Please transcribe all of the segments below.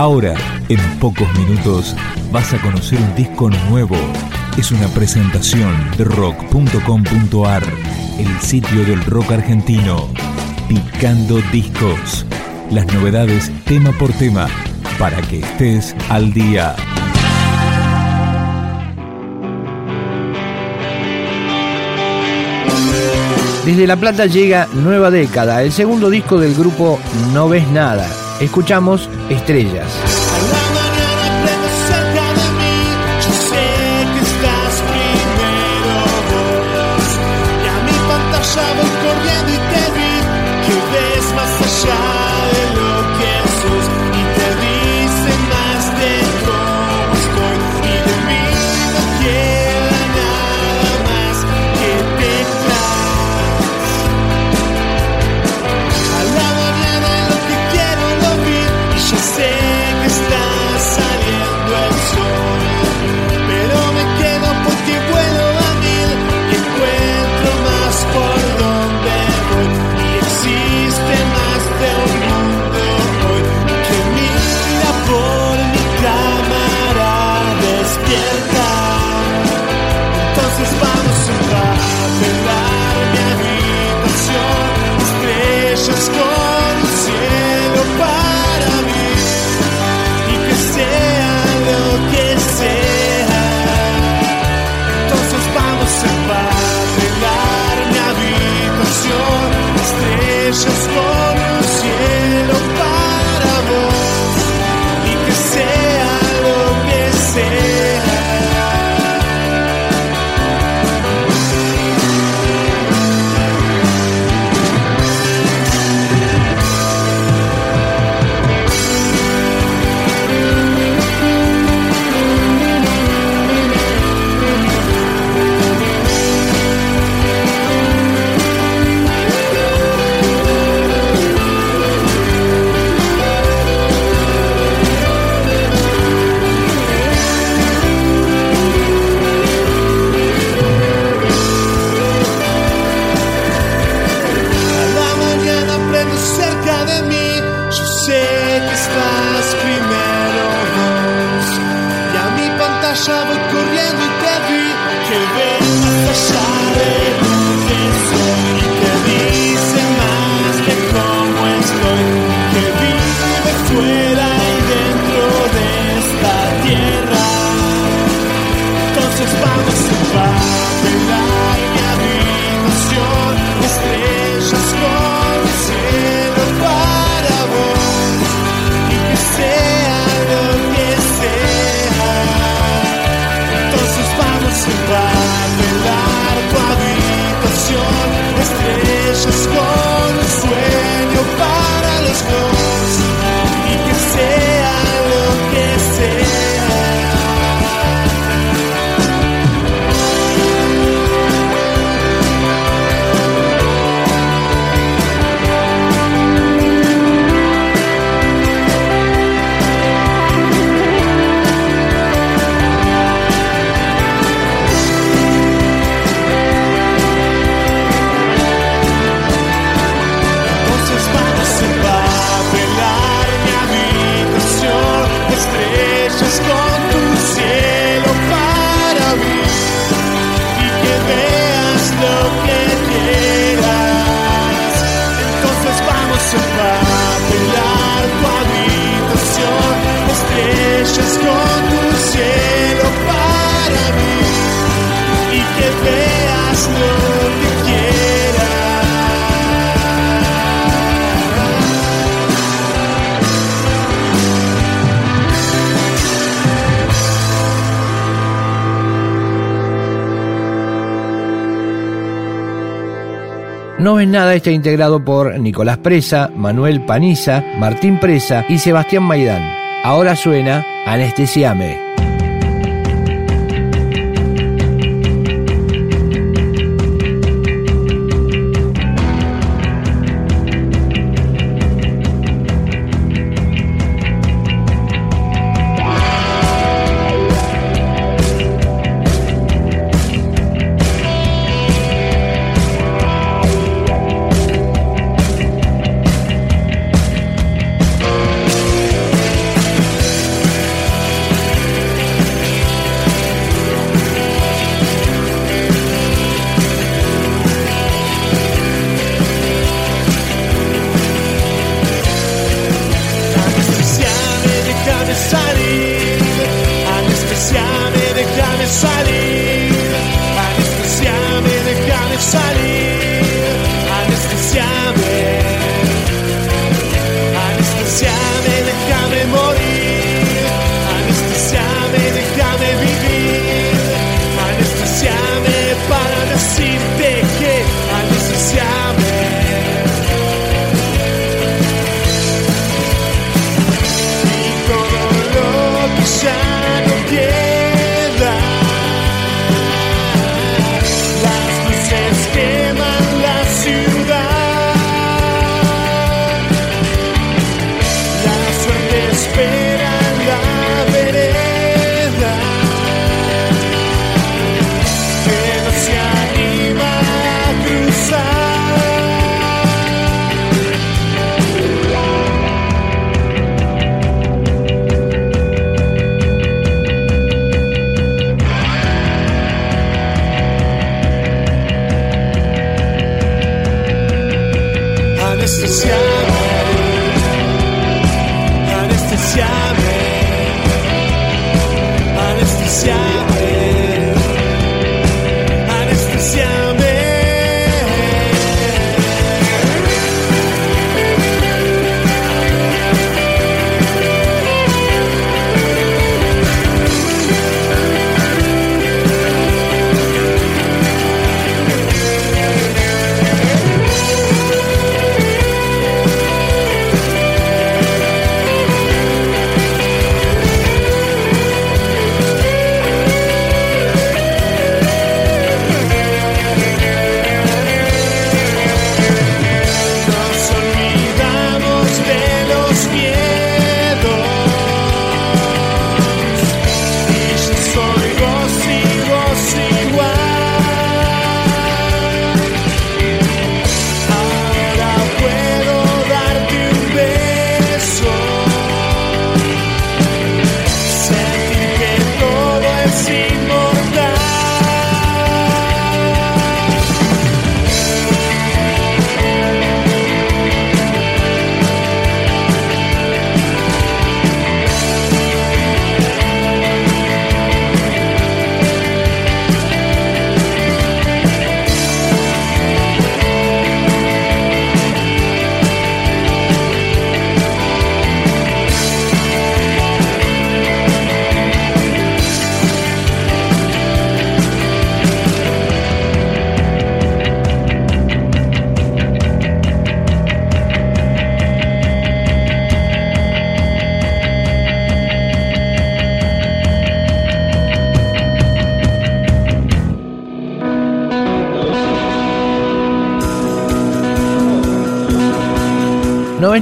Ahora, en pocos minutos, vas a conocer un disco nuevo. Es una presentación de rock.com.ar, el sitio del rock argentino. Picando discos. Las novedades tema por tema, para que estés al día. Desde La Plata llega Nueva Década, el segundo disco del grupo No Ves Nada. Escuchamos Estrellas. precious Lord. No es nada está integrado por Nicolás Presa, Manuel Paniza, Martín Presa y Sebastián Maidán. Ahora suena Anestesiame.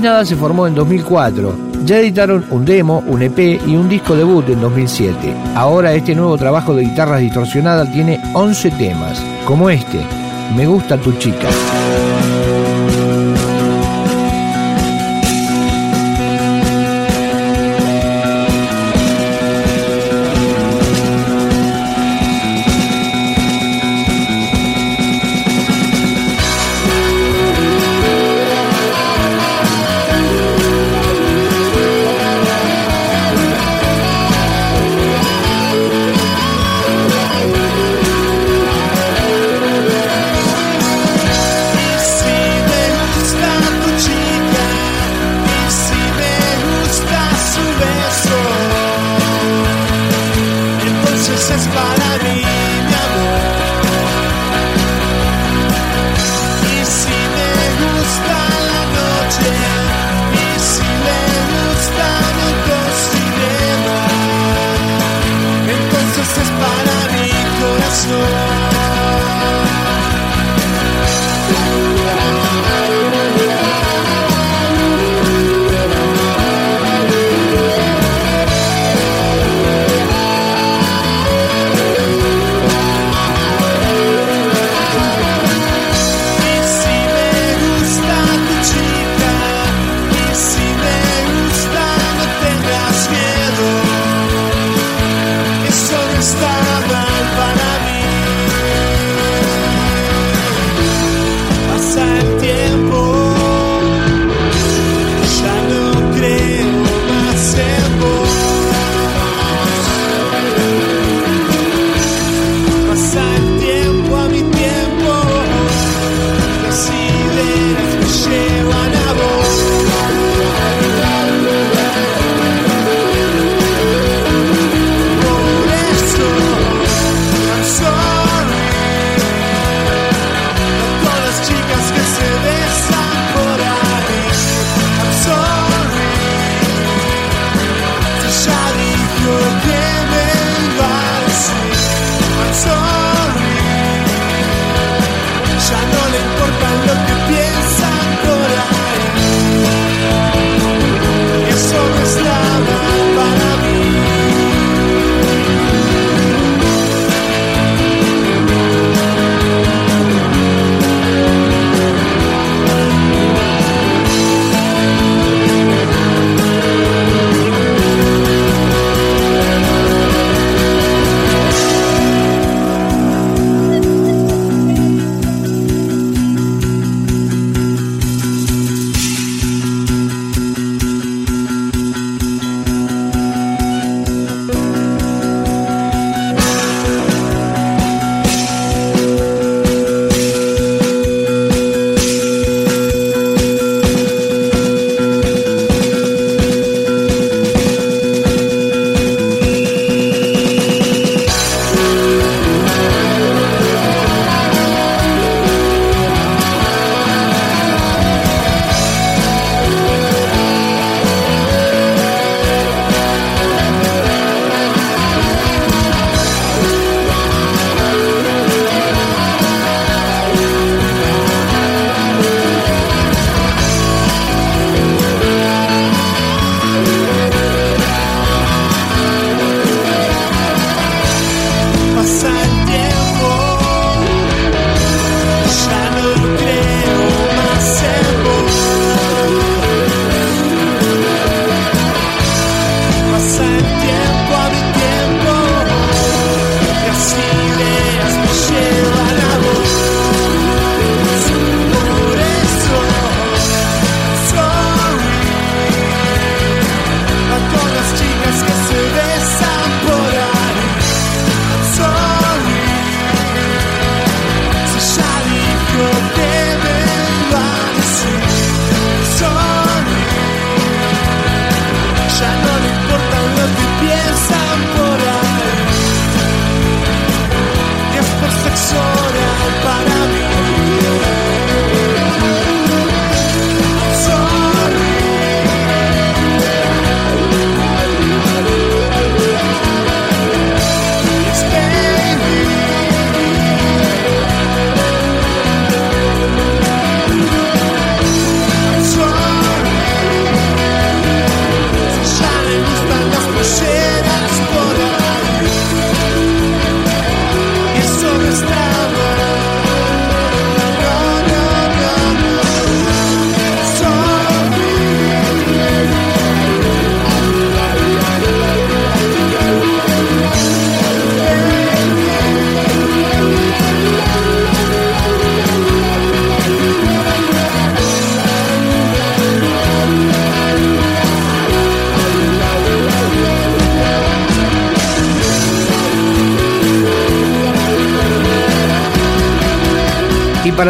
Nada se formó en 2004. Ya editaron un demo, un EP y un disco debut en 2007. Ahora este nuevo trabajo de guitarras distorsionadas tiene 11 temas, como este, Me gusta tu chica.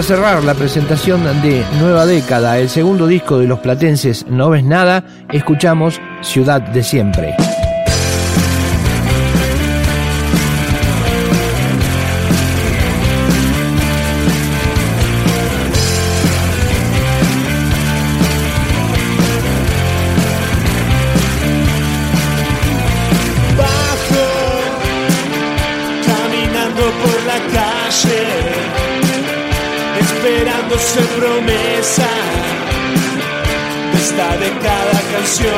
Cerrar la presentación de Nueva Década, el segundo disco de los platenses No ves nada, escuchamos Ciudad de Siempre. Canción.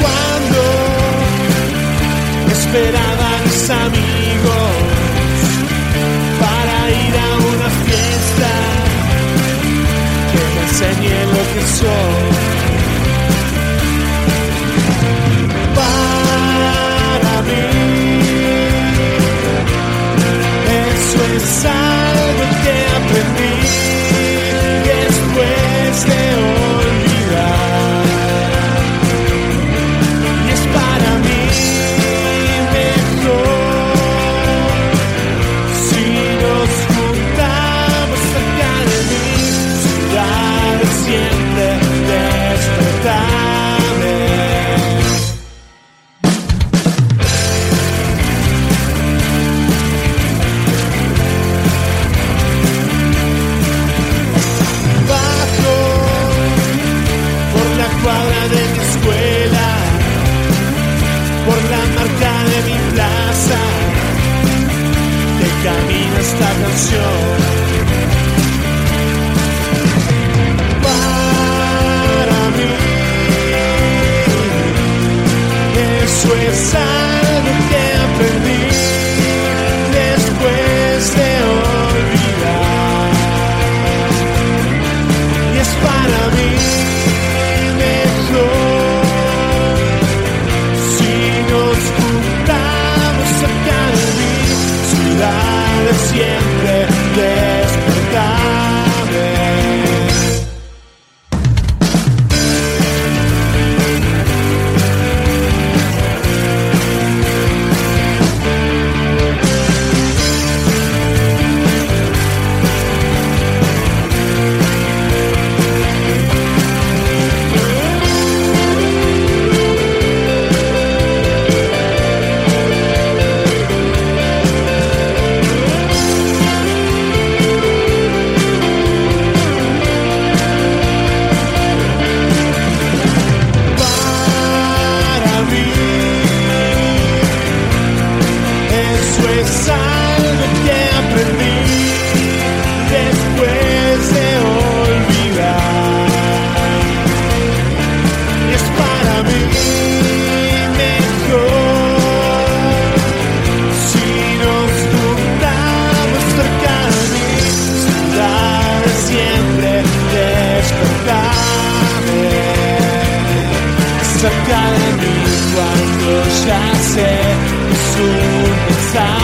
Cuando esperaban mis amigos esta canción. Para mí, eso es algo es algo que aprendí después de olvidar. Es para mí mejor si nos juntamos cerca de mí, siempre despertarme cerca de mí cuando ya sé. soon